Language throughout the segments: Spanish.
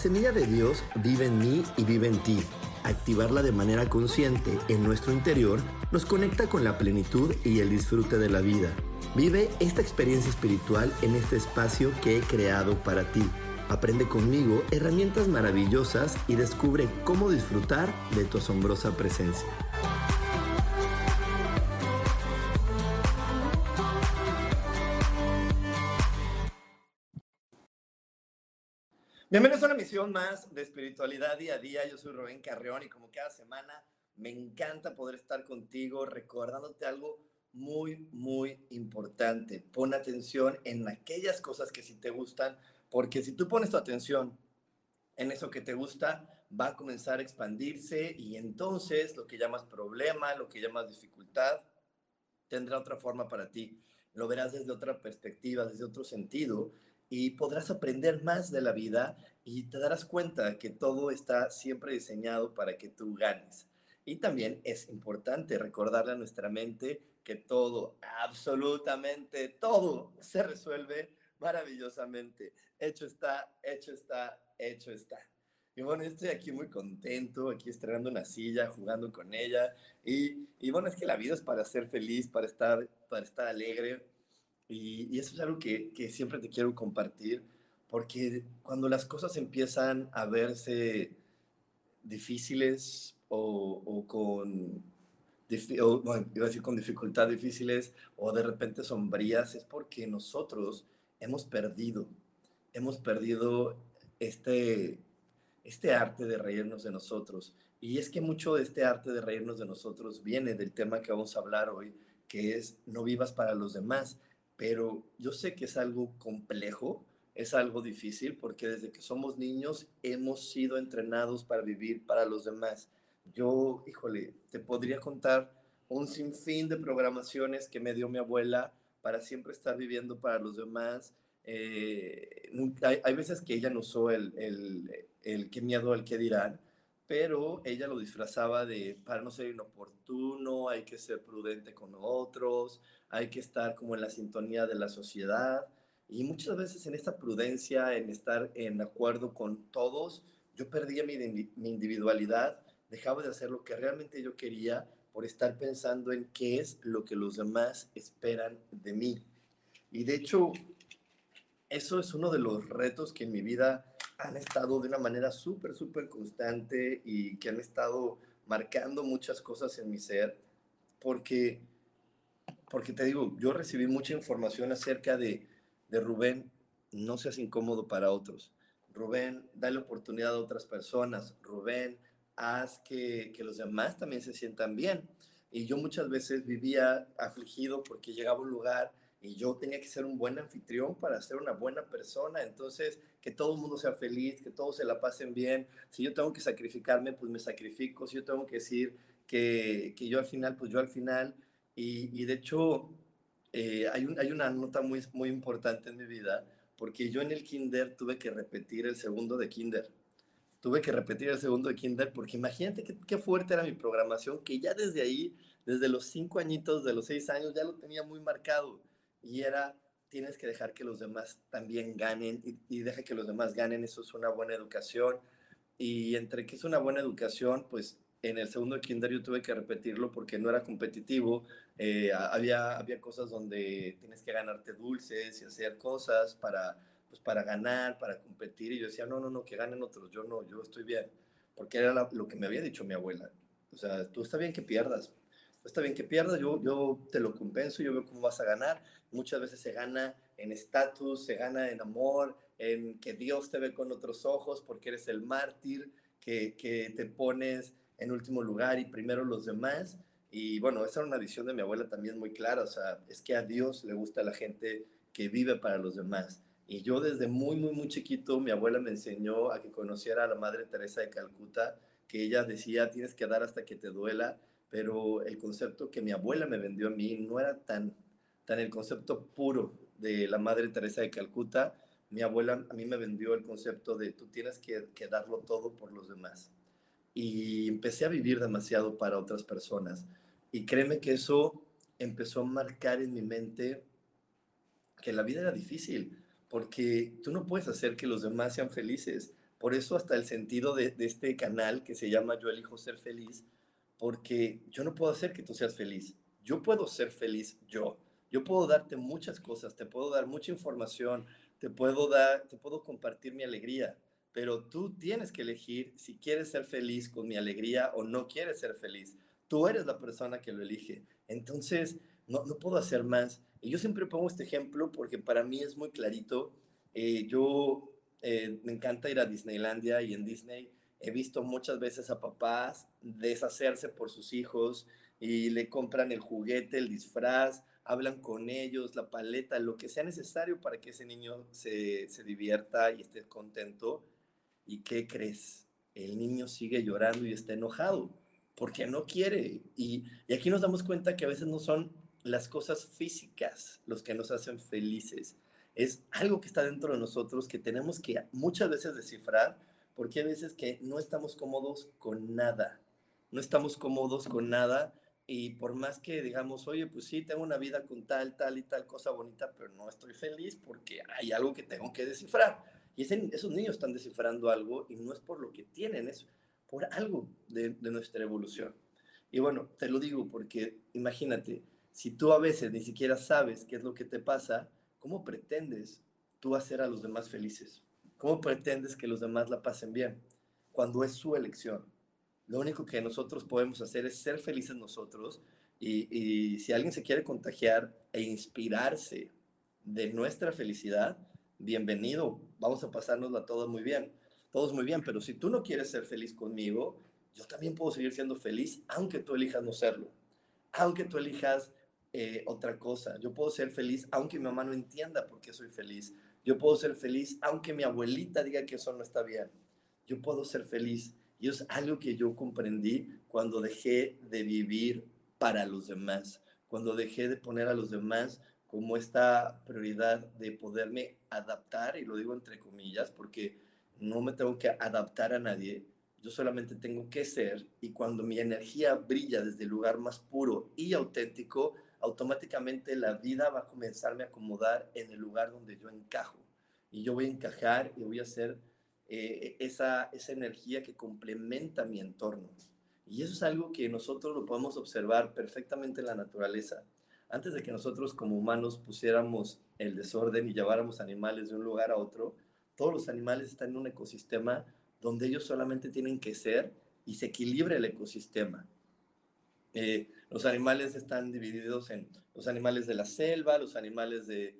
Semilla de Dios vive en mí y vive en ti. Activarla de manera consciente en nuestro interior nos conecta con la plenitud y el disfrute de la vida. Vive esta experiencia espiritual en este espacio que he creado para ti Aprende conmigo herramientas maravillosas y descubre cómo disfrutar de tu asombrosa presencia. Bienvenidos a una misión más de espiritualidad día a día. Yo soy Rubén Carreón y como cada semana me encanta poder estar contigo recordándote algo muy, muy importante. Pon atención en aquellas cosas que sí te gustan porque si tú pones tu atención en eso que te gusta, va a comenzar a expandirse y entonces lo que llamas problema, lo que llamas dificultad, tendrá otra forma para ti. Lo verás desde otra perspectiva, desde otro sentido y podrás aprender más de la vida y te darás cuenta que todo está siempre diseñado para que tú ganes. Y también es importante recordarle a nuestra mente que todo, absolutamente todo, se resuelve maravillosamente. Hecho está, hecho está, hecho está. Y bueno, estoy aquí muy contento, aquí estrenando una silla, jugando con ella. Y, y bueno, es que la vida es para ser feliz, para estar, para estar alegre. Y, y eso es algo que, que, siempre te quiero compartir, porque cuando las cosas empiezan a verse difíciles o, o con, o, bueno, iba a decir con dificultad difíciles o de repente sombrías, es porque nosotros hemos perdido, hemos perdido este, este arte de reírnos de nosotros. Y es que mucho de este arte de reírnos de nosotros viene del tema que vamos a hablar hoy, que es no vivas para los demás. Pero yo sé que es algo complejo, es algo difícil, porque desde que somos niños hemos sido entrenados para vivir para los demás. Yo, híjole, te podría contar un sinfín de programaciones que me dio mi abuela para siempre estar viviendo para los demás. Eh, hay, veces que ella no usó el, el, el qué miedo al qué dirán, pero ella lo disfrazaba de para no ser inoportuno, hay que ser prudente con otros, hay que estar como en la sintonía de la sociedad. Y muchas veces en esta prudencia, en estar en acuerdo con todos, yo perdía mi, mi individualidad, dejaba de hacer lo que realmente yo quería por estar pensando en qué es lo que los demás esperan de mí. Y de hecho, eso es uno de los retos que en mi vida han estado de una manera súper, súper constante y que han estado marcando muchas cosas en mi ser, porque, porque te digo, yo recibí mucha información acerca de, de Rubén, no seas incómodo para otros. Rubén, dale oportunidad a otras personas. Rubén, haz que, que los demás también se sientan bien. Y yo muchas veces vivía afligido porque llegaba a un lugar y yo tenía que ser un buen anfitrión para ser una buena persona. Entonces, que todo el mundo sea feliz, que todos se la pasen bien. Si yo tengo que sacrificarme, pues me sacrifico. Si yo tengo que decir que, que yo al final, pues yo al final. Y, y de hecho, eh, hay, un, hay una nota muy, muy importante en mi vida, porque yo en el kinder tuve que repetir el segundo de kinder tuve que repetir el segundo de kinder porque imagínate qué, qué, fuerte era mi programación, que ya desde ahí, desde los cinco añitos, de los seis años, ya lo tenía muy marcado. Y era, tienes que dejar que los demás también ganen y, y deja que los demás ganen, eso es una buena educación. Y entre que es una buena educación, pues en el segundo de kinder tuve que repetirlo porque no era competitivo. Eh, había, había cosas donde tienes que ganarte dulces y hacer cosas para pues para ganar, para competir, y yo decía, no, no, no, que ganen otros, yo no, yo estoy bien, porque era lo que me había dicho mi abuela, o sea, tú está bien que pierdas, está bien que pierdas, yo, yo te lo compenso, yo veo cómo vas a ganar, muchas veces se gana en estatus, se gana en amor, en que Dios te ve con otros ojos, porque eres el mártir, que, que te pones en último lugar y primero los demás, Y bueno, esa era una visión de mi abuela también muy clara, o sea, es que a Dios le gusta la gente que vive para los demás. Y yo desde muy, muy, muy chiquito, mi abuela me enseñó a que conociera a la Madre Teresa de Calcuta, que ella decía, tienes que dar hasta que te duela, pero el concepto que mi abuela me vendió a mí no era tan, tan el concepto puro de la Madre Teresa de Calcuta. Mi abuela a mí me vendió el concepto de tú tienes que, que darlo todo por los demás. Y empecé a vivir demasiado para otras personas. Y créeme que eso empezó a marcar en mi mente que la vida era difícil, porque tú no puedes hacer que los demás sean felices. Por eso hasta el sentido de, este canal que se llama Yo elijo ser feliz, porque yo no puedo hacer que tú seas feliz. Yo puedo ser feliz yo. Yo puedo darte muchas cosas, te puedo dar mucha información, te puedo dar, te puedo compartir mi alegría, pero tú tienes que elegir si quieres ser feliz con mi alegría o no quieres ser feliz. Tú eres la persona que lo elige. Entonces, no, no puedo hacer más. Y yo siempre pongo este ejemplo porque para mí es muy clarito. Eh, yo eh, me encanta ir a Disneylandia y en Disney he visto muchas veces a papás deshacerse por sus hijos y le compran el juguete, el disfraz, hablan con ellos, la paleta, lo que sea necesario para que ese niño se, se divierta y esté contento. ¿Y qué crees? El niño sigue llorando y está enojado porque no quiere. Y, y aquí nos damos cuenta que a veces no son las cosas físicas los que nos hacen felices. Es algo que está dentro de nosotros que tenemos que muchas veces descifrar porque hay veces que no estamos cómodos con nada. No estamos cómodos con nada y por más que digamos, oye, pues sí, tengo una vida con tal, tal y tal cosa bonita, pero no estoy feliz porque hay algo que tengo que descifrar. Y esos niños están descifrando algo y no es por lo que tienen, es por algo de, de nuestra evolución. Y bueno, te lo digo porque imagínate, si tú a veces ni siquiera sabes qué es lo que te pasa, ¿cómo pretendes tú hacer a los demás felices? ¿Cómo pretendes que los demás la pasen bien cuando es su elección? Lo único que nosotros podemos hacer es ser felices nosotros y, si alguien se quiere contagiar e inspirarse de nuestra felicidad, bienvenido, vamos a pasárnosla todos muy bien, todos muy bien, pero si tú no quieres ser feliz conmigo, yo también puedo seguir siendo feliz aunque tú elijas no serlo, aunque tú elijas eh, otra cosa. Yo puedo ser feliz aunque mi mamá no entienda por qué soy feliz. Yo puedo ser feliz aunque mi abuelita diga que eso no está bien. Yo puedo ser feliz. Y es algo que yo comprendí cuando dejé de vivir para los demás, cuando dejé de poner a los demás como esta prioridad de poderme adaptar, y lo digo entre comillas, porque no me tengo que adaptar a nadie, yo solamente tengo que ser, y cuando mi energía brilla desde el lugar más puro y auténtico, automáticamente la vida va a comenzarme a acomodar en el lugar donde yo encajo. Y yo voy a encajar y voy a ser eh, esa, esa energía que complementa mi entorno. Y eso es algo que nosotros lo podemos observar perfectamente en la naturaleza. Antes de que nosotros como humanos pusiéramos el desorden y lleváramos animales de un lugar a otro, todos los animales están en un ecosistema donde ellos solamente tienen que ser y se equilibra el ecosistema. Eh, los animales están divididos en los animales de la selva, los animales de,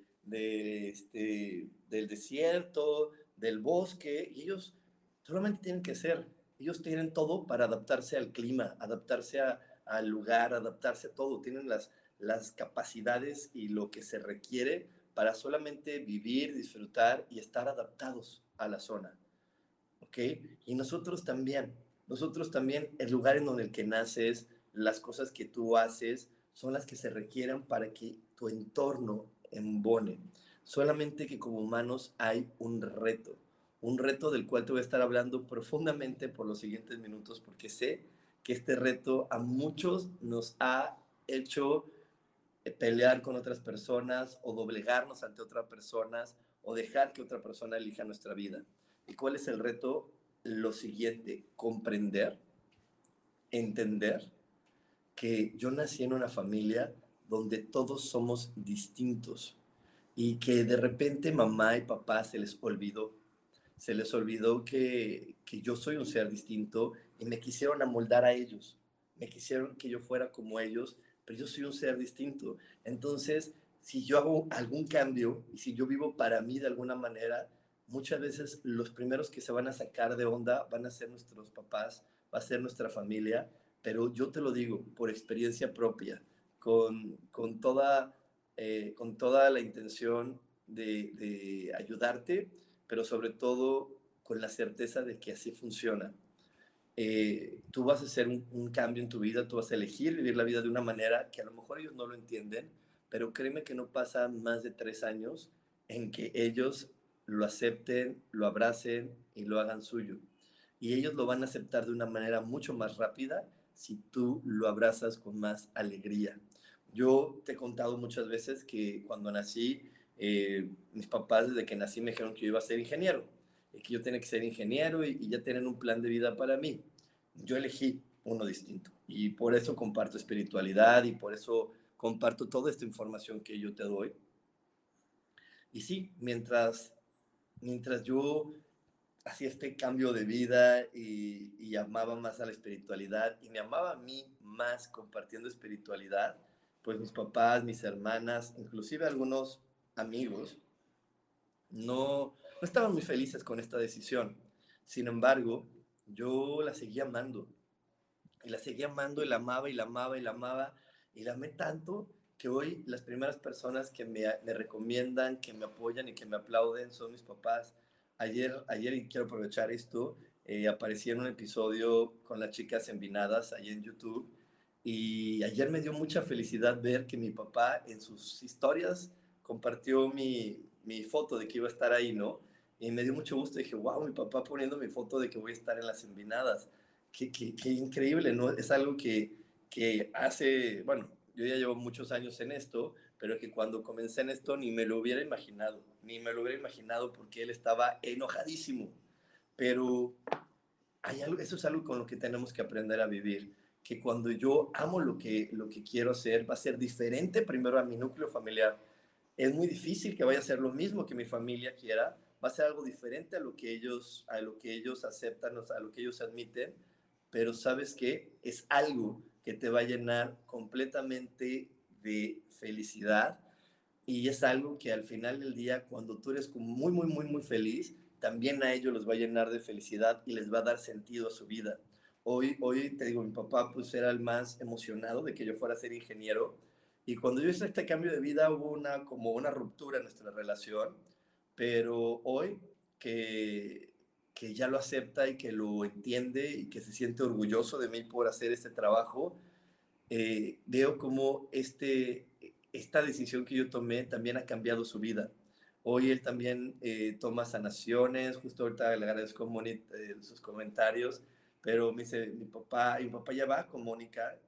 este, del desierto, del bosque, y ellos solamente tienen que ser, ellos tienen todo para adaptarse al clima, adaptarse al lugar, adaptarse a todo, tienen las, las capacidades y lo que se requiere para solamente vivir, disfrutar y estar adaptados a la zona. ¿Ok? Y nosotros también, nosotros también, el lugar en donde el que naces, las cosas que tú haces son las que se requieren para que tu entorno embone. Solamente que como humanos hay un reto, un reto del cual te voy a estar hablando profundamente por los siguientes minutos, porque sé que este reto a muchos nos ha hecho eh, pelear con otras personas o doblegarnos ante otras personas o dejar que otra persona elija nuestra vida. ¿Y cuál es el reto? Lo siguiente, comprender, entender que yo nací en una familia donde todos somos distintos y que de repente mamá y papá se les olvidó. Se les olvidó que, que yo soy un ser distinto y me quisieron amoldar a ellos. Me quisieron que yo fuera como ellos, pero yo soy un ser distinto. Entonces, si yo hago algún cambio y si yo vivo para mí de alguna manera, muchas veces los primeros que se van a sacar de onda van a ser nuestros papás, va a ser nuestra familia, pero yo te lo digo por experiencia propia, con, con, toda, eh, con toda la intención de, de ayudarte, pero sobre todo con la certeza de que así funciona. Eh, tú vas a hacer un, un, cambio en tu vida, tú vas a elegir vivir la vida de una manera que a lo mejor ellos no lo entienden, pero créeme que no pasa más de tres años en que ellos lo acepten, lo abracen y lo hagan suyo. Y ellos lo van a aceptar de una manera mucho más rápida si tú lo abrazas con más alegría. Yo te he contado muchas veces que cuando nací, eh, mis papás desde que nací me dijeron que yo iba a ser ingeniero, y que yo tenía que ser ingeniero y, y ya tienen un plan de vida para mí. Yo elegí uno distinto y por eso comparto espiritualidad y por eso comparto toda esta información que yo te doy. Y sí, mientras, mientras yo hacía este cambio de vida y, y, amaba más a la espiritualidad y me amaba a mí más compartiendo espiritualidad, pues mis papás, mis hermanas, inclusive algunos amigos, no, no estaban muy felices con esta decisión. Sin embargo, yo la seguía amando. Y la seguía amando y la amaba y la amaba y la amaba. Y la amé tanto que hoy las primeras personas que me, me recomiendan, que me apoyan y que me aplauden son mis papás. Ayer, ayer y quiero aprovechar esto, eh, aparecí en un episodio con las chicas envinadas ahí en YouTube. Y ayer me dio mucha felicidad ver que mi papá en sus historias compartió mi, mi foto de que iba a estar ahí, ¿no? Y me dio mucho gusto. Dije, wow, mi papá poniendo mi foto de que voy a estar en las envinadas. Qué, qué, qué increíble, ¿no? Es algo que, que hace, bueno, yo ya llevo muchos años en esto, pero que cuando comencé en esto ni me lo hubiera imaginado, ni me lo hubiera imaginado porque él estaba enojadísimo. Pero hay algo, eso es algo con lo que tenemos que aprender a vivir, que cuando yo amo lo que, lo que quiero hacer, va a ser diferente primero a mi núcleo familiar. Es muy difícil que vaya a ser lo mismo que mi familia quiera, va a ser algo diferente a lo que ellos, a lo que ellos aceptan, a lo que ellos admiten, pero sabes que es algo que te va a llenar completamente de felicidad y es algo que al final del día, cuando tú eres muy, muy, muy, muy feliz, también a ellos los va a llenar de felicidad y les va a dar sentido a su vida. Hoy, hoy te digo, mi papá pues era el más emocionado de que yo fuera a ser ingeniero y cuando yo hice este cambio de vida hubo una, como una ruptura en nuestra relación, pero hoy que, que ya lo acepta y que lo entiende y que se siente orgulloso de mí por hacer este trabajo, eh, veo como este, esta decisión que yo tomé también ha cambiado su vida. Hoy él también eh, toma sanaciones, justo ahorita le agradezco eh, sus comentarios, pero me dice, mi papá, mi papá ya va con Mónica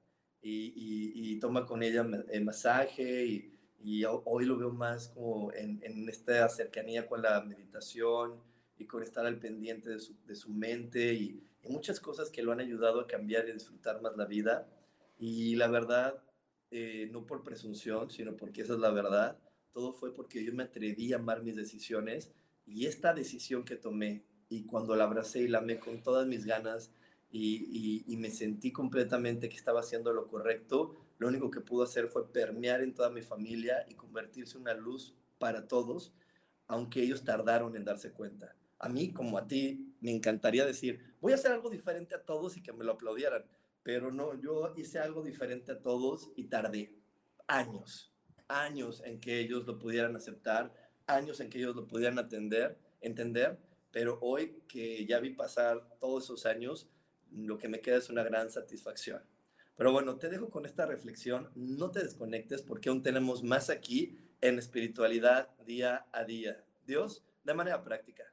y, y, y, toma con ella el masaje y, y, hoy lo veo más como en, en, esta cercanía con la meditación y con estar al pendiente de su, de su mente y muchas cosas que lo han ayudado a cambiar y disfrutar más la vida. Y la verdad, eh, no por presunción, sino porque esa es la verdad, todo fue porque yo me atreví a amar mis decisiones y esta decisión que tomé y cuando la abracé y la amé con todas mis ganas y, y, me sentí completamente que estaba haciendo lo correcto, lo único que pudo hacer fue permear en toda mi familia y convertirse en una luz para todos, aunque ellos tardaron en darse cuenta. A mí, como a ti, me encantaría decir, voy a hacer algo diferente a todos y que me lo aplaudieran pero no, yo hice algo diferente a todos y tardé años, años en que ellos lo pudieran aceptar, años en que ellos lo pudieran atender, entender, pero hoy que ya vi pasar todos esos años, lo que me queda es una gran satisfacción. Pero bueno, te dejo con esta reflexión, no te desconectes porque aún tenemos más aquí en espiritualidad día a día. Dios, de manera práctica.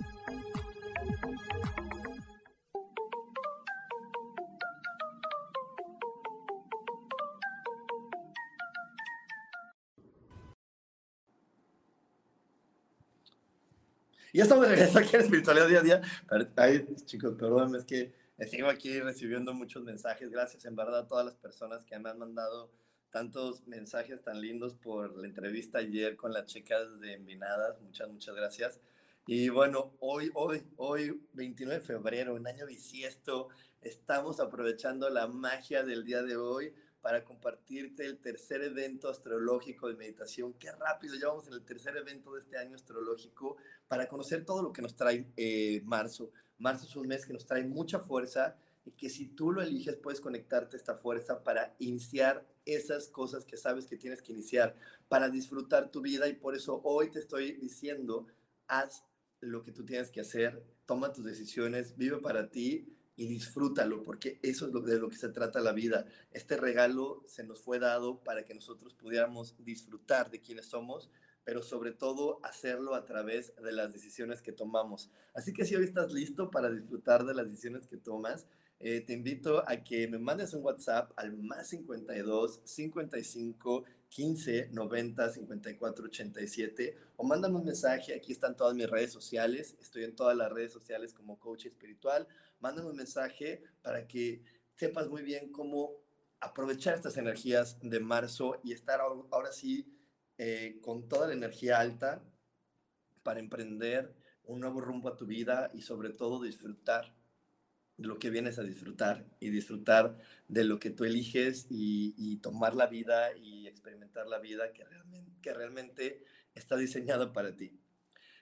Y ya estamos de regreso aquí en Espiritualidad Día a Día. Ay, chicos, perdónenme, es que sigo aquí recibiendo muchos mensajes. Gracias, en verdad, a todas las personas que me han mandado tantos mensajes tan lindos por la entrevista ayer con las chicas de Envinadas. Muchas, muchas gracias. Y bueno, hoy, hoy, hoy, 29 de febrero, un año bisiesto, estamos aprovechando la magia del día de hoy para compartirte el tercer evento astrológico de meditación. Qué rápido, ya vamos en el tercer evento de este año astrológico para conocer todo lo que nos trae eh, marzo. Marzo es un mes que nos trae mucha fuerza y que si tú lo eliges puedes conectarte a esta fuerza para iniciar esas cosas que sabes que tienes que iniciar, para disfrutar tu vida y por eso hoy te estoy diciendo, haz lo que tú tienes que hacer, toma tus decisiones, vive para ti y disfrútalo, porque eso es lo, de lo que se trata la vida. Este regalo se nos fue dado para que nosotros pudiéramos disfrutar de quienes somos, pero sobre todo hacerlo a través de las decisiones que tomamos. Así que si hoy estás listo para disfrutar de las decisiones que tomas, eh, te invito a que me mandes un WhatsApp al más 52 55 15 90 54 87 o mándame un mensaje. Aquí están todas mis redes sociales. Estoy en todas las redes sociales como coach espiritual mándame un mensaje para que sepas muy bien cómo aprovechar estas energías de marzo y estar ahora sí eh, con toda la energía alta para emprender un nuevo rumbo a tu vida y sobre todo disfrutar lo que vienes a disfrutar y disfrutar de lo que tú eliges y, tomar la vida y experimentar la vida que realmente, está diseñada para ti.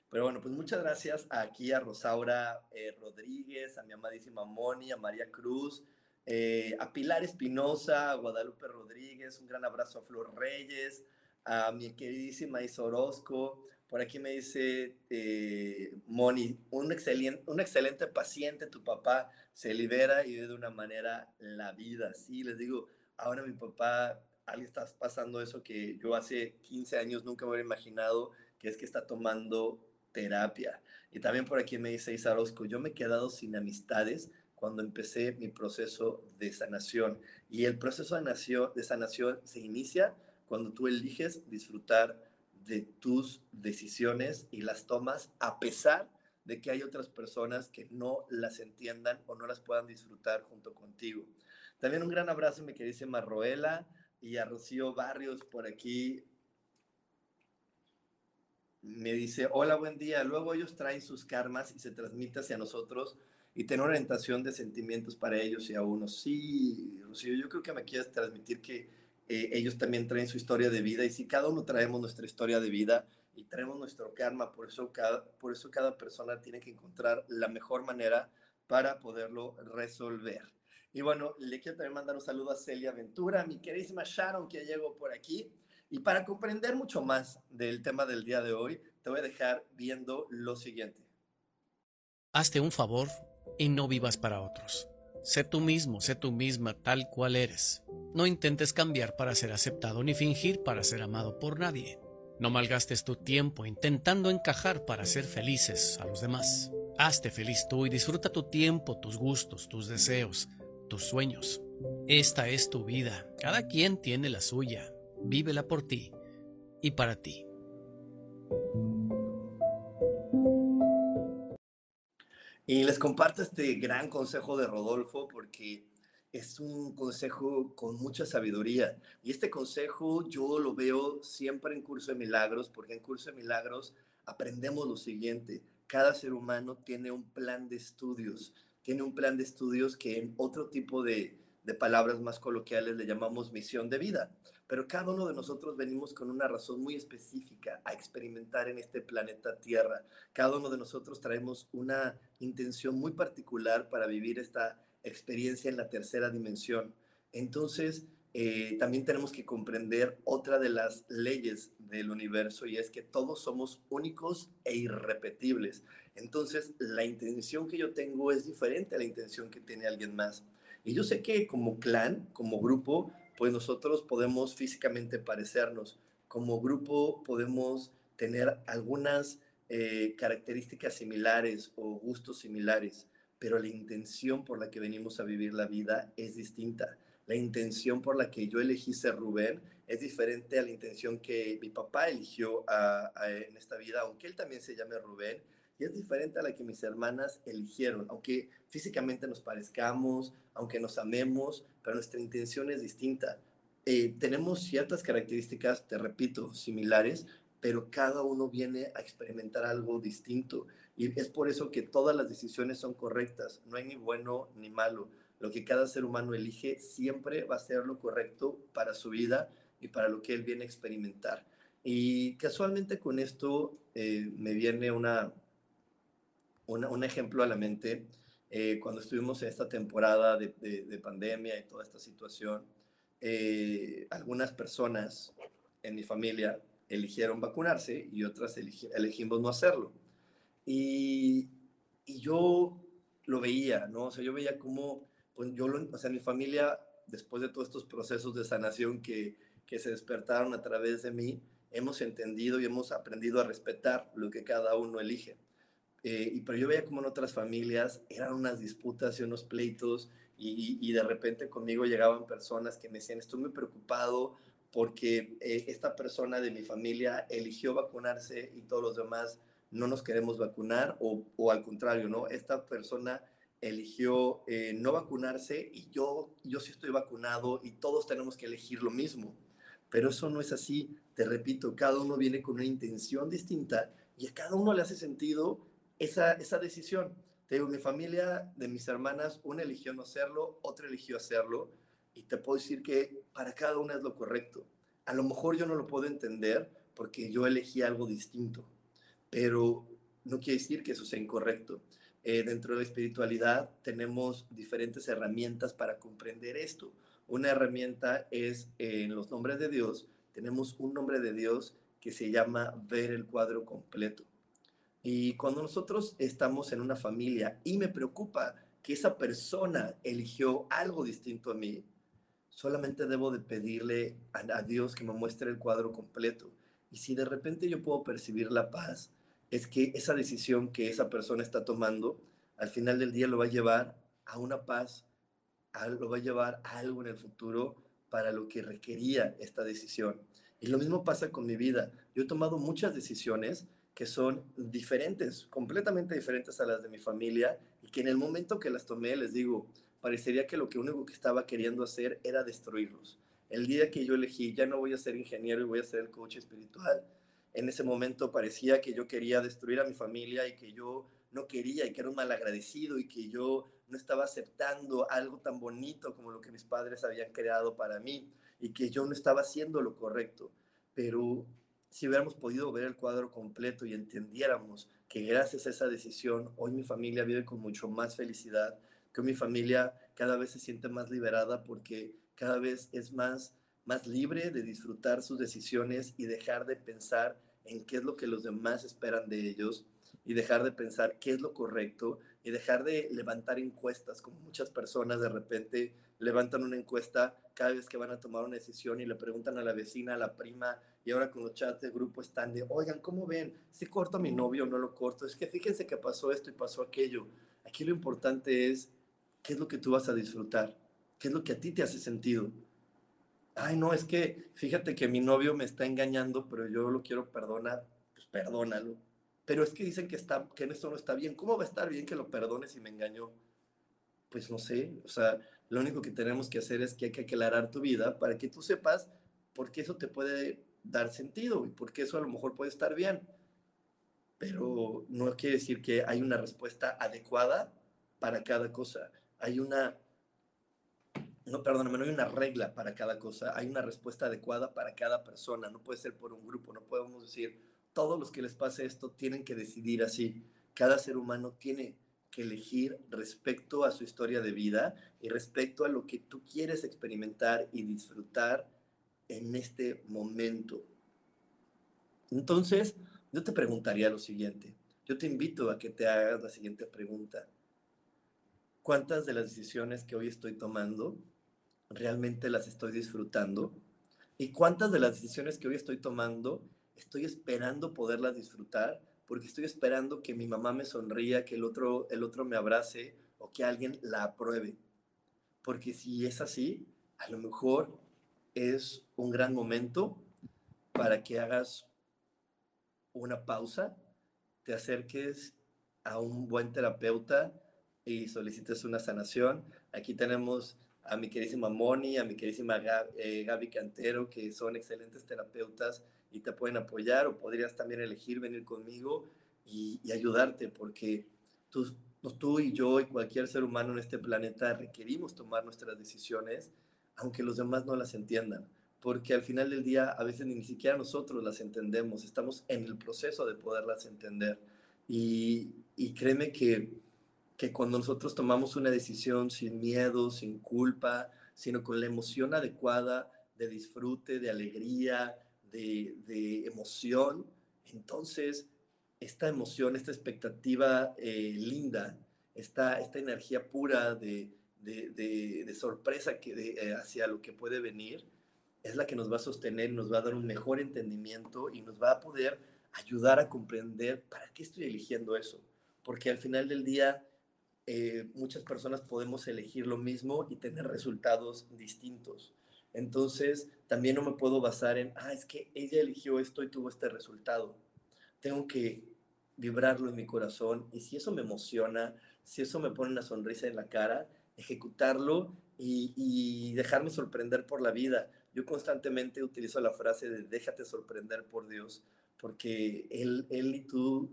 Pero bueno, pues muchas gracias aquí a Rosaura eh, Rodríguez, a mi amadísima Moni, a María Cruz, eh, a Pilar Espinosa, a Guadalupe Rodríguez, un gran abrazo a Flor Reyes, a mi queridísima Isa Orozco. Por aquí me dice eh, Moni, un excelente, paciente, tu papá se libera y de una manera la vida. Sí, les digo, ahora mi papá, alguien está pasando eso que yo hace 15 años nunca me hubiera imaginado, que es que está tomando terapia. Y también por aquí me dice Isa yo me he quedado sin amistades cuando empecé mi proceso de sanación. Y el proceso de, de sanación se inicia cuando tú eliges disfrutar de tus decisiones y las tomas a pesar de que hay otras personas que no las entiendan o no las puedan disfrutar junto contigo. También un gran abrazo, mi querida Marroela y a Rocío Barrios por aquí me dice, hola, buen día. Luego ellos traen sus karmas y se transmite hacia nosotros y tener orientación de sentimientos para ellos y a uno. Sí, Rocío, yo creo que me quieres transmitir que eh, ellos también traen su historia de vida y si cada uno traemos nuestra historia de vida y traemos nuestro karma, por eso cada, por eso cada persona tiene que encontrar la mejor manera para poderlo resolver. Y bueno, le quiero también mandar un saludo a Celia Ventura, mi queridísima Sharon, que llegó por aquí. Y para comprender mucho más del tema del día de hoy, te voy a dejar viendo lo siguiente. Hazte un favor y no vivas para otros. Sé tú mismo, sé tú misma tal cual eres. No intentes cambiar para ser aceptado ni fingir para ser amado por nadie. No malgastes tu tiempo intentando encajar para ser felices a los demás. Hazte feliz tú y disfruta tu tiempo, tus gustos, tus deseos, tus sueños. Esta es tu vida. Cada quien tiene la suya. Vívela por ti y para ti. Y les comparto este gran consejo de Rodolfo porque es un consejo con mucha sabiduría. Y este consejo yo lo veo siempre en Curso de Milagros, porque en Curso de Milagros aprendemos lo siguiente. Cada ser humano tiene un plan de estudios, tiene un plan de estudios que en otro tipo de, de palabras más coloquiales le llamamos misión de vida. Pero cada uno de nosotros venimos con una razón muy específica a experimentar en este planeta Tierra. Cada uno de nosotros traemos una intención muy particular para vivir esta experiencia en la tercera dimensión. Entonces, eh, también tenemos que comprender otra de las leyes del universo y es que todos somos únicos e irrepetibles. Entonces, la intención que yo tengo es diferente a la intención que tiene alguien más. Y yo sé que como clan, como grupo, pues nosotros podemos físicamente parecernos. Como grupo podemos tener algunas eh, características similares o gustos similares, pero la intención por la que venimos a vivir la vida es distinta. La intención por la que yo elegí ser Rubén es diferente a la intención que mi papá eligió en esta vida, aunque él también se llame Rubén, y es diferente a la que mis hermanas eligieron, aunque físicamente nos parezcamos, aunque nos amemos, nuestra intención es distinta. Eh, tenemos ciertas características, te repito, similares, pero cada uno viene a experimentar algo distinto. Y es por eso que todas las decisiones son correctas. No hay ni bueno ni malo. Lo que cada ser humano elige siempre va a ser lo correcto para su vida y para lo que él viene a experimentar. Y casualmente con esto eh, me viene una, un ejemplo a la mente. Eh, cuando estuvimos en esta temporada de, pandemia y toda esta situación, eh, algunas personas en mi familia eligieron vacunarse y otras elegimos no hacerlo. Y, y, yo lo veía, ¿no? O sea, yo veía cómo, pues yo, lo, o sea, mi familia, después de todos estos procesos de sanación que, que se despertaron a través de mí, hemos entendido y hemos aprendido a respetar lo que cada uno elige. Eh, y, pero yo veía como en otras familias eran unas disputas y unos pleitos y, y, de repente conmigo llegaban personas que me decían, estoy muy preocupado porque eh, esta persona de mi familia eligió vacunarse y todos los demás no nos queremos vacunar o, o al contrario, ¿no? Esta persona eligió eh, no vacunarse y yo, yo sí estoy vacunado y todos tenemos que elegir lo mismo. Pero eso no es así, te repito, cada uno viene con una intención distinta y a cada uno le hace sentido esa, esa decisión. Te digo, mi familia, de mis hermanas, una eligió no hacerlo, otra eligió hacerlo, y te puedo decir que para cada una es lo correcto. A lo mejor yo no lo puedo entender porque yo elegí algo distinto, pero no quiere decir que eso sea incorrecto. Eh, dentro de la espiritualidad tenemos diferentes herramientas para comprender esto. Una herramienta es en los nombres de Dios, tenemos un nombre de Dios que se llama ver el cuadro completo. Y cuando nosotros estamos en una familia y me preocupa que esa persona eligió algo distinto a mí, solamente debo de pedirle a, Dios que me muestre el cuadro completo. Y si de repente yo puedo percibir la paz, es que esa decisión que esa persona está tomando, al final del día lo va a llevar a una paz, lo va a llevar a algo en el futuro para lo que requería esta decisión. Y lo mismo pasa con mi vida. Yo he tomado muchas decisiones que son diferentes, completamente diferentes a las de mi familia y que en el momento que las tomé, les digo, parecería que lo que único que estaba queriendo hacer era destruirlos. El día que yo elegí, ya no voy a ser ingeniero y voy a ser el coach espiritual, en ese momento parecía que yo quería destruir a mi familia y que yo no quería y que era un malagradecido y que yo no estaba aceptando algo tan bonito como lo que mis padres habían creado para mí y que yo no estaba haciendo lo correcto. Pero si hubiéramos podido ver el cuadro completo y entendiéramos que gracias a esa decisión hoy mi familia vive con mucho más felicidad, que mi familia cada vez se siente más liberada porque cada vez es más, más libre de disfrutar sus decisiones y dejar de pensar en qué es lo que los demás esperan de ellos y dejar de pensar qué es lo correcto y dejar de levantar encuestas, como muchas personas de repente levantan una encuesta cada vez que van a tomar una decisión y le preguntan a la vecina, a la prima, y ahora con los chats de grupo están de, oigan, ¿cómo ven? ¿Si corto a mi novio o no lo corto? Es que fíjense que pasó esto y pasó aquello. Aquí lo importante es qué es lo que tú vas a disfrutar, qué es lo que a ti te hace sentido. Ay, no, es que fíjate que mi novio me está engañando, pero yo lo quiero perdonar, pues perdónalo pero es que dicen que, está, que esto no está bien. ¿Cómo va a estar bien que lo perdones si me engañó? Pues no sé, o sea, lo único que tenemos que hacer es que hay que aclarar tu vida para que tú sepas por qué eso te puede dar sentido y por qué eso a lo mejor puede estar bien. Pero no quiere decir que hay una respuesta adecuada para cada cosa. Hay una, no, perdóname, no hay una regla para cada cosa. Hay una respuesta adecuada para cada persona. No puede ser por un grupo. No podemos decir, todos los que les pase esto tienen que decidir así. Cada ser humano tiene que elegir respecto a su historia de vida y respecto a lo que tú quieres experimentar y disfrutar en este momento. Entonces, yo te preguntaría lo siguiente. Yo te invito a que te hagas la siguiente pregunta. ¿Cuántas de las decisiones que hoy estoy tomando realmente las estoy disfrutando? ¿Y cuántas de las decisiones que hoy estoy tomando estoy esperando poderlas disfrutar porque estoy esperando que mi mamá me sonría, que el otro, el otro me abrace o que alguien la apruebe. Porque si es así, a lo mejor es un gran momento para que hagas una pausa, te acerques a un buen terapeuta y solicites una sanación. Aquí tenemos a mi queridísima Moni, a mi queridísima eh, Gaby Cantero, que son excelentes terapeutas y te pueden apoyar o podrías también elegir venir conmigo y, ayudarte porque tú, tú y yo y cualquier ser humano en este planeta requerimos tomar nuestras decisiones aunque los demás no las entiendan porque al final del día a veces ni siquiera nosotros las entendemos, estamos en el proceso de poderlas entender. Y, y créeme que, que cuando nosotros tomamos una decisión sin miedo, sin culpa, sino con la emoción adecuada de disfrute, de alegría, de, emoción, entonces esta emoción, esta expectativa eh, linda, esta, esta energía pura de, sorpresa que, eh, hacia lo que puede venir, es la que nos va a sostener, nos va a dar un mejor entendimiento y nos va a poder ayudar a comprender para qué estoy eligiendo eso. Porque al final del día, eh, muchas personas podemos elegir lo mismo y tener resultados distintos. Entonces, también no me puedo basar en, ah, es que ella eligió esto y tuvo este resultado. Tengo que vibrarlo en mi corazón y si eso me emociona, si eso me pone una sonrisa en la cara, ejecutarlo y, dejarme sorprender por la vida. Yo constantemente utilizo la frase de déjate sorprender por Dios, porque Él, él y tú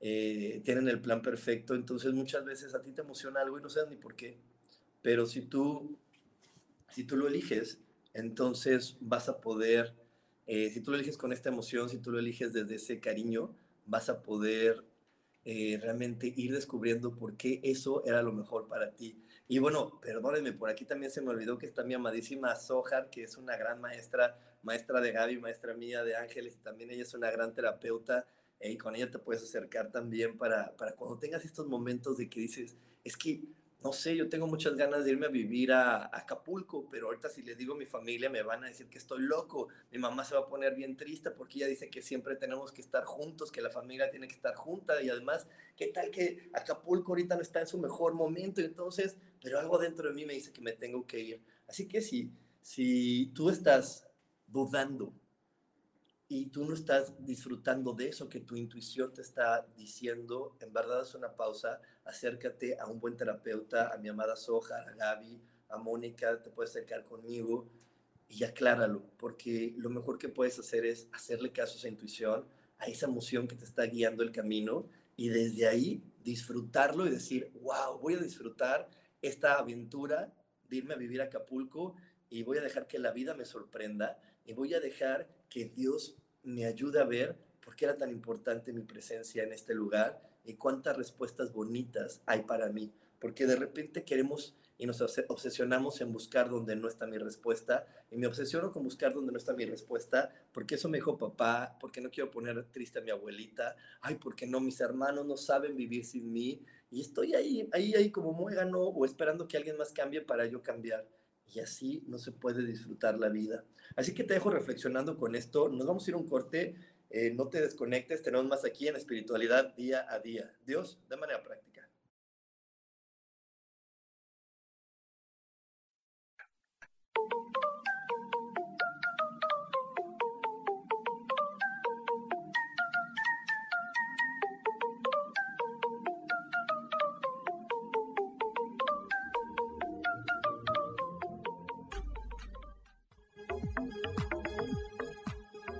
eh, tienen el plan perfecto, entonces muchas veces a ti te emociona algo y no sabes ni por qué, pero si tú si tú lo eliges, entonces vas a poder, eh, si tú lo eliges con esta emoción, si tú lo eliges desde ese cariño, vas a poder eh, realmente ir descubriendo por qué eso era lo mejor para ti. Y bueno, perdónenme, por aquí también se me olvidó que está mi amadísima Sohar, que es una gran maestra, maestra de Gaby, maestra mía de Ángeles, y también ella es una gran terapeuta, eh, y con ella te puedes acercar también para, para cuando tengas estos momentos de que dices, es que no sé, yo tengo muchas ganas de irme a vivir a, Acapulco, pero ahorita si les digo a mi familia me van a decir que estoy loco, mi mamá se va a poner bien triste porque ella dice que siempre tenemos que estar juntos, que la familia tiene que estar junta y además, ¿qué tal que Acapulco ahorita no está en su mejor momento? Entonces, pero algo dentro de mí me dice que me tengo que ir. Así que si, si tú estás dudando y tú no estás disfrutando de eso que tu intuición te está diciendo, en verdad es una pausa, acércate a un buen terapeuta, a mi amada Soja, a Gaby, a Mónica, te puedes acercar conmigo y acláralo, porque lo mejor que puedes hacer es hacerle caso a esa intuición, a esa emoción que te está guiando el camino y desde ahí disfrutarlo y decir, wow, voy a disfrutar esta aventura de irme a vivir a Acapulco y voy a dejar que la vida me sorprenda y voy a dejar que Dios me ayude a ver por qué era tan importante mi presencia en este lugar y cuántas respuestas bonitas hay para mí. porque de repente queremos y nos obsesionamos en buscar donde no está mi respuesta, y me obsesiono con buscar donde no está mi respuesta, porque eso me dijo papá, porque no quiero poner triste a mi abuelita, ay, porque no, mis hermanos no saben vivir sin mí, y estoy ahí, ahí, ahí como muégano o esperando que alguien más cambie para yo cambiar. Y así no se puede disfrutar la vida. Así que te dejo reflexionando con esto. Nos vamos a ir a un corte. Eh, no te desconectes. Tenemos más aquí en espiritualidad día a día. Dios, de manera práctica.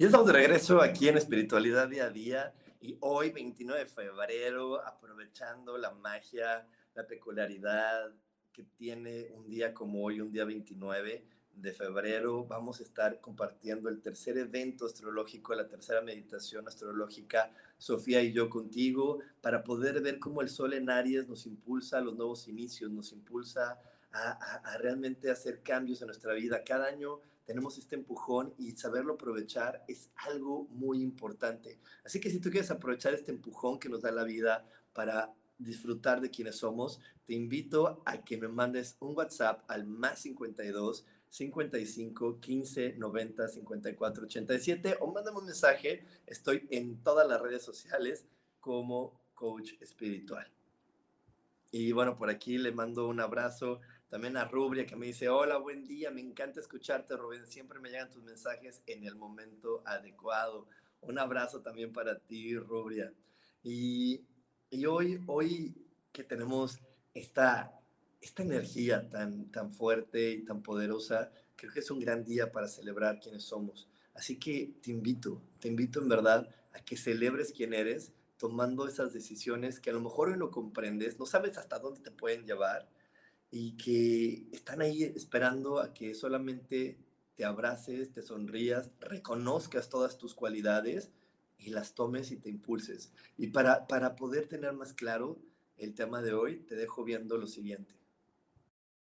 Y estamos de regreso aquí en Espiritualidad Día a Día y hoy, 29 de febrero, aprovechando la magia, la peculiaridad que tiene un día como hoy, un día 29 de febrero, vamos a estar compartiendo el tercer evento astrológico, la tercera meditación astrológica, Sofía y yo contigo, para poder ver cómo el sol en Aries nos impulsa a los nuevos inicios, nos impulsa a, a realmente hacer cambios en nuestra vida. Cada año tenemos este empujón y saberlo aprovechar es algo muy importante. Así que si tú quieres aprovechar este empujón que nos da la vida para disfrutar de quienes somos, te invito a que me mandes un WhatsApp al más 52 55 15 90 54 87 o mándame un mensaje. Estoy en todas las redes sociales como coach espiritual. Y bueno, por aquí le mando un abrazo también a Rubria que me dice, hola, buen día, me encanta escucharte, Rubén. Siempre me llegan tus mensajes en el momento adecuado. Un abrazo también para ti, Rubria. Y, y hoy, hoy que tenemos esta, esta energía tan, tan fuerte y tan poderosa, creo que es un gran día para celebrar quiénes somos. Así que te invito, te invito en verdad a que celebres quién eres, tomando esas decisiones que a lo mejor hoy no comprendes, no sabes hasta dónde te pueden llevar, y que están ahí esperando a que solamente te abraces, te sonrías, reconozcas todas tus cualidades y las tomes y te impulses. Y para, para poder tener más claro el tema de hoy, te dejo viendo lo siguiente.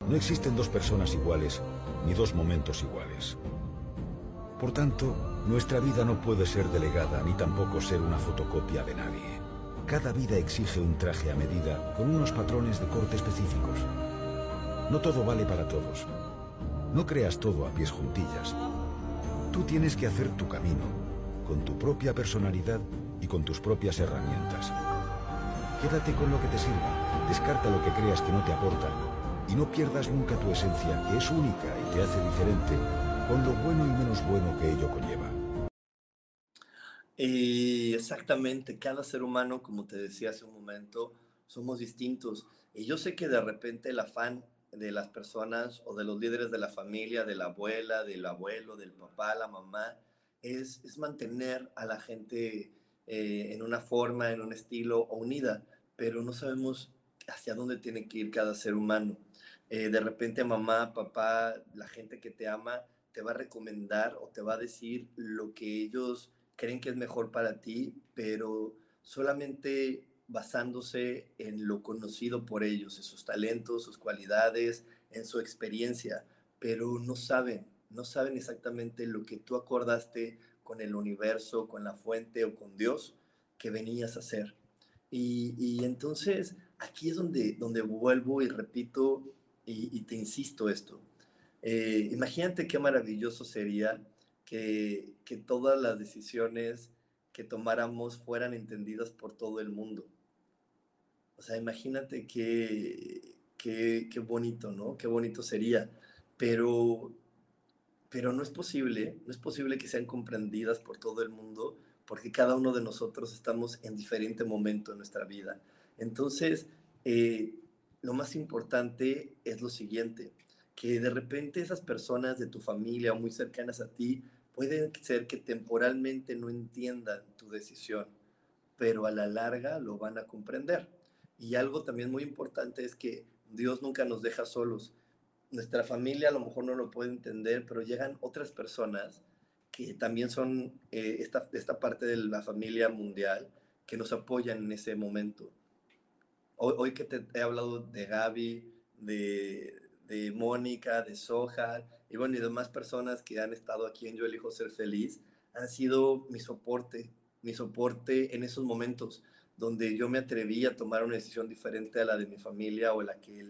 No existen dos personas iguales, ni dos momentos iguales. Por tanto, nuestra vida no puede ser delegada, ni tampoco ser una fotocopia de nadie. Cada vida exige un traje a medida, con unos patrones de corte específicos. No todo vale para todos. No creas todo a pies juntillas. Tú tienes que hacer tu camino, con tu propia personalidad y con tus propias herramientas. Quédate con lo que te sirva, descarta lo que creas que no te aporta y no pierdas nunca tu esencia, que es única y te hace diferente, con lo bueno y menos bueno que ello conlleva. Y exactamente, cada ser humano, como te decía hace un momento, somos distintos. Y yo sé que de repente el afán de las personas o de los líderes de la familia, de la abuela, del abuelo, del papá, la mamá, es, es mantener a la gente eh, en una forma, en un estilo unida, pero no sabemos hacia dónde tiene que ir cada ser humano. Eh, de repente mamá, papá, la gente que te ama, te va a recomendar o te va a decir lo que ellos creen que es mejor para ti, pero solamente basándose en lo conocido por ellos, en sus talentos, sus cualidades, en su experiencia, pero no saben, no saben exactamente lo que tú acordaste con el universo, con la fuente o con Dios que venías a hacer. Y, entonces aquí es donde, donde vuelvo y repito y, te insisto esto. Eh, imagínate qué maravilloso sería que, que todas las decisiones que tomáramos fueran entendidas por todo el mundo. O sea, imagínate qué, qué, qué bonito, ¿no? Qué bonito sería. Pero, pero no es posible, no es posible que sean comprendidas por todo el mundo porque cada uno de nosotros estamos en diferente momento en nuestra vida. Entonces, eh, lo más importante es lo siguiente, que de repente esas personas de tu familia o muy cercanas a ti pueden ser que temporalmente no entiendan tu decisión, pero a la larga lo van a comprender. Y algo también muy importante es que Dios nunca nos deja solos. Nuestra familia a lo mejor no lo puede entender, pero llegan otras personas que también son eh, esta, esta parte de la familia mundial que nos apoyan en ese momento. Hoy, hoy que te he hablado de Gaby, de, de Mónica, de Soja, y bueno, y demás personas que han estado aquí en Yo Elijo Ser Feliz, han sido mi soporte, mi soporte en esos momentos donde yo me atreví a tomar una decisión diferente a la de mi familia o a la que,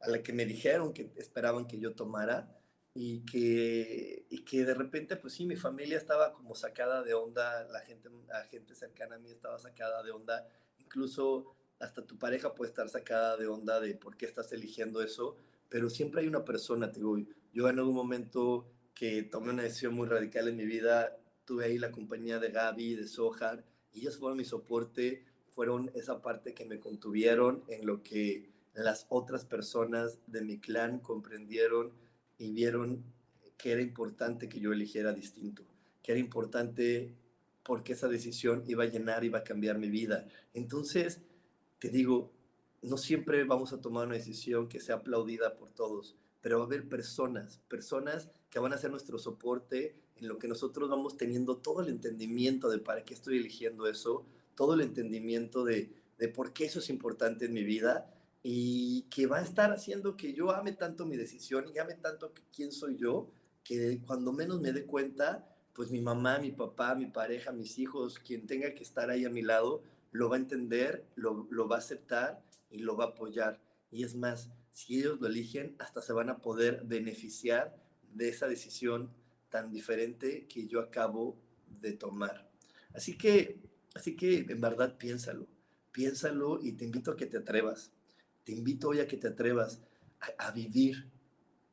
a la que me dijeron que esperaban que yo tomara y que, y que de repente, pues sí, mi familia estaba como sacada de onda, la gente, gente cercana a mí estaba sacada de onda, incluso hasta tu pareja puede estar sacada de onda de por qué estás eligiendo eso, pero siempre hay una persona, te digo, yo en algún momento que tomé una decisión muy radical en mi vida, tuve ahí la compañía de Gaby, de Sohar, y ellos fueron mi soporte, fueron esa parte que me contuvieron en lo que las otras personas de mi clan comprendieron y vieron que era importante que yo eligiera distinto, que era importante porque esa decisión iba a llenar, iba a cambiar mi vida. Entonces, te digo, no siempre vamos a tomar una decisión que sea aplaudida por todos, pero va a haber personas, personas que van a ser nuestro soporte en lo que nosotros vamos teniendo todo el entendimiento de para qué estoy eligiendo eso, todo el entendimiento de, de por qué eso es importante en mi vida y que va a estar haciendo que yo ame tanto mi decisión y ame tanto quién soy yo, que cuando menos me dé cuenta, pues mi mamá, mi papá, mi pareja, mis hijos, quien tenga que estar ahí a mi lado, lo va a entender, lo, lo va a aceptar y lo va a apoyar. Y es más, si ellos lo eligen, hasta se van a poder beneficiar de esa decisión tan diferente que yo acabo de tomar. Así que, así que en verdad piénsalo, piénsalo y te invito a que te atrevas. Te invito hoy a que te atrevas a, vivir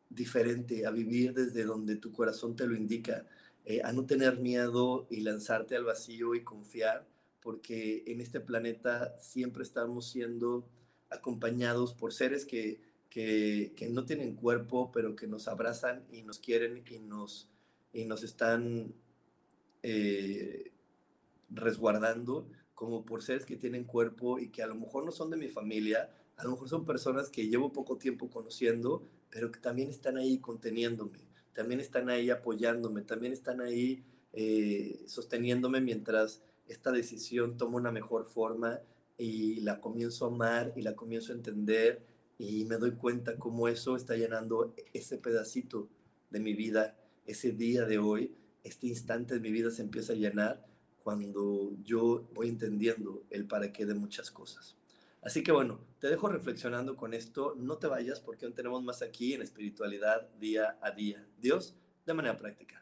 diferente, a vivir desde donde tu corazón te lo indica, eh, a no tener miedo y lanzarte al vacío y confiar, porque en este planeta siempre estamos siendo acompañados por seres que, que, no tienen cuerpo, pero que nos abrazan y nos quieren y nos, y nos están eh, resguardando, como por seres que tienen cuerpo y que a lo mejor no son de mi familia, a lo mejor son personas que llevo poco tiempo conociendo, pero que también están ahí conteniéndome, también están ahí apoyándome, también están ahí eh, sosteniéndome mientras esta decisión toma una mejor forma y la comienzo a amar y la comienzo a entender y me doy cuenta cómo eso está llenando ese pedacito de mi vida, ese día de hoy, este instante de mi vida se empieza a llenar cuando yo voy entendiendo el para qué de muchas cosas. Así que bueno, te dejo reflexionando con esto. No te vayas porque aún tenemos más aquí en espiritualidad día a día. Dios, de manera práctica.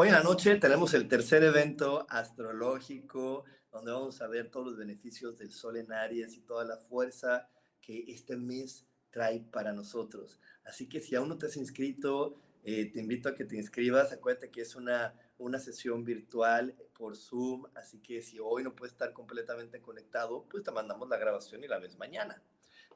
Hoy en la noche tenemos el tercer evento astrológico, donde vamos a ver todos los beneficios del Sol en Aries y toda la fuerza que este mes trae para nosotros. Así que si aún no te has inscrito, eh, te invito a que te inscribas. Acuérdate que es una, una sesión virtual por Zoom, así que si hoy no puedes estar completamente conectado, pues te mandamos la grabación y la ves mañana.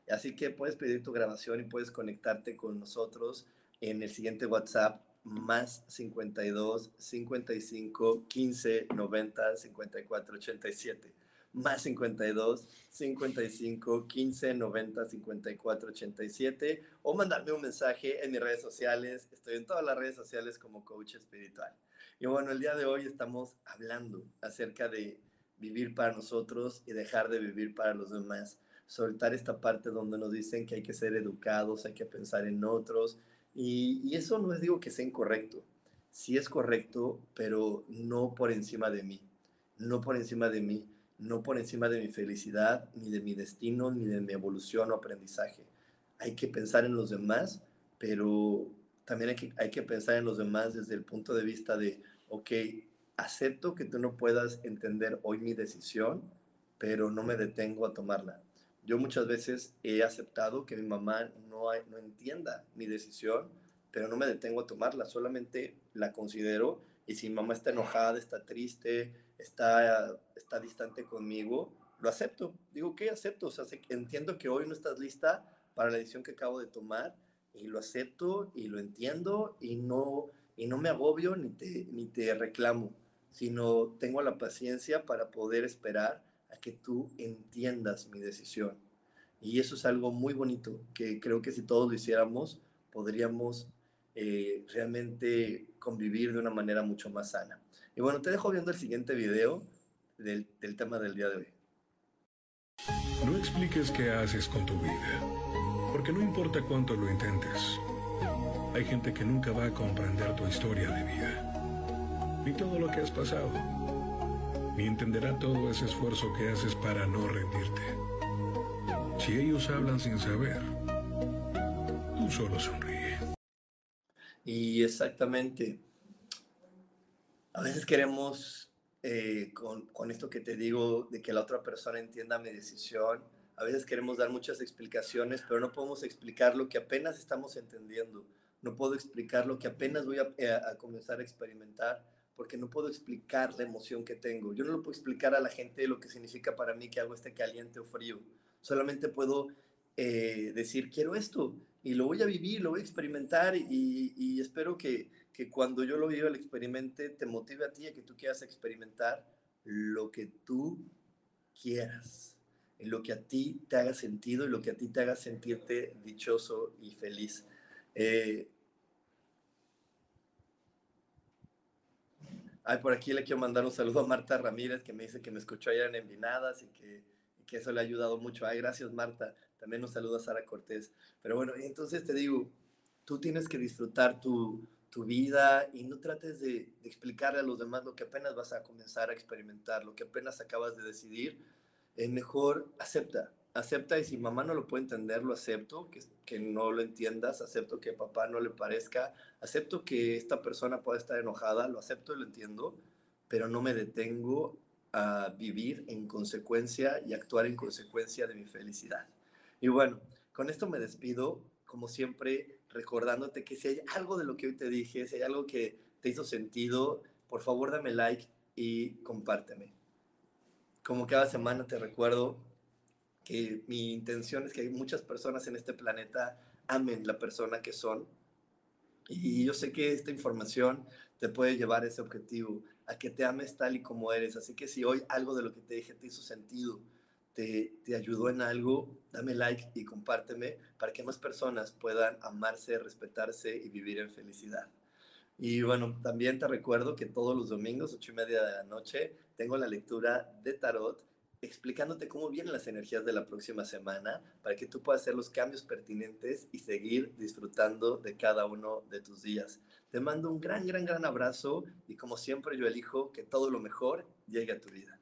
Así que puedes pedir tu grabación y puedes conectarte con nosotros en el siguiente WhatsApp más 52 55 15 90 54 87 más 52 55 15 90 54 87 o mandarme un mensaje en mis redes sociales. Estoy en todas las redes sociales como coach espiritual. Y bueno, el día de hoy estamos hablando acerca de vivir para nosotros y dejar de vivir para los demás. Soltar esta parte donde nos dicen que hay que ser educados, hay que pensar en otros, y, eso no es digo que sea incorrecto, sí es correcto, pero no por encima de mí, no por encima de mí, no por encima de mi felicidad, ni de mi destino, ni de mi evolución o aprendizaje. Hay que pensar en los demás, pero también hay que, hay que pensar en los demás desde el punto de vista de, ok, acepto que tú no puedas entender hoy mi decisión, pero no me detengo a tomarla. Yo muchas veces he aceptado que mi mamá no, no entienda mi decisión, pero no me detengo a tomarla, solamente la considero y si mi mamá está enojada, está triste, está, está distante conmigo, lo acepto. Digo, ¿qué acepto? O sea, entiendo que hoy no estás lista para la decisión que acabo de tomar y lo acepto y lo entiendo y no, y no me agobio ni te, ni te reclamo, sino tengo la paciencia para poder esperar a que tú entiendas mi decisión. Y eso es algo muy bonito, que creo que si todos lo hiciéramos, podríamos eh, realmente convivir de una manera mucho más sana. Y bueno, te dejo viendo el siguiente video del, del tema del día de hoy. No expliques qué haces con tu vida, porque no importa cuánto lo intentes, hay gente que nunca va a comprender tu historia de vida, ni todo lo que has pasado ni entenderá todo ese esfuerzo que haces para no rendirte. Si ellos hablan sin saber, tú solo sonríe. Y exactamente, a veces queremos, eh, con, con esto que te digo, de que la otra persona entienda mi decisión, a veces queremos dar muchas explicaciones, pero no podemos explicar lo que apenas estamos entendiendo. No puedo explicar lo que apenas voy a, eh, a, comenzar a experimentar porque no puedo explicar la emoción que tengo. Yo no lo puedo explicar a la gente lo que significa para mí que algo esté caliente o frío. Solamente puedo eh, decir, quiero esto y lo voy a vivir, lo voy a experimentar y, y espero que, que, cuando yo lo viva, lo experimente, te motive a ti a que tú quieras experimentar lo que tú quieras, en lo que a ti te haga sentido y lo que a ti te haga sentirte dichoso y feliz. Eh, ay, por aquí le quiero mandar un saludo a Marta Ramírez, que me dice que me escuchó ayer en Envinadas y que, que eso le ha ayudado mucho. Ay, gracias Marta. También un saludo a Sara Cortés. Pero bueno, entonces te digo, tú tienes que disfrutar tu, tu vida y no trates de, explicarle a los demás lo que apenas vas a comenzar a experimentar, lo que apenas acabas de decidir. Es mejor acepta, acepta y si mamá no lo puede entender, lo acepto, que, que no lo entiendas, acepto que papá no le parezca, acepto que esta persona pueda estar enojada, lo acepto y lo entiendo, pero no me detengo a vivir en consecuencia y actuar en consecuencia de mi felicidad. Y bueno, con esto me despido, como siempre, recordándote que si hay algo de lo que hoy te dije, si hay algo que te hizo sentido, por favor dame like y compárteme. Como cada semana te recuerdo que mi intención es que muchas personas en este planeta amen la persona que son. Y yo sé que esta información te puede llevar a ese objetivo, a que te ames tal y como eres. Así que si hoy algo de lo que te dije te hizo sentido, te, te ayudó en algo, dame like y compárteme para que más personas puedan amarse, respetarse y vivir en felicidad. Y bueno, también te recuerdo que todos los domingos, ocho y media de la noche, tengo la lectura de tarot explicándote cómo vienen las energías de la próxima semana para que tú puedas hacer los cambios pertinentes y seguir disfrutando de cada uno de tus días. Te mando un gran, gran, gran abrazo y como siempre yo elijo que todo lo mejor llegue a tu vida.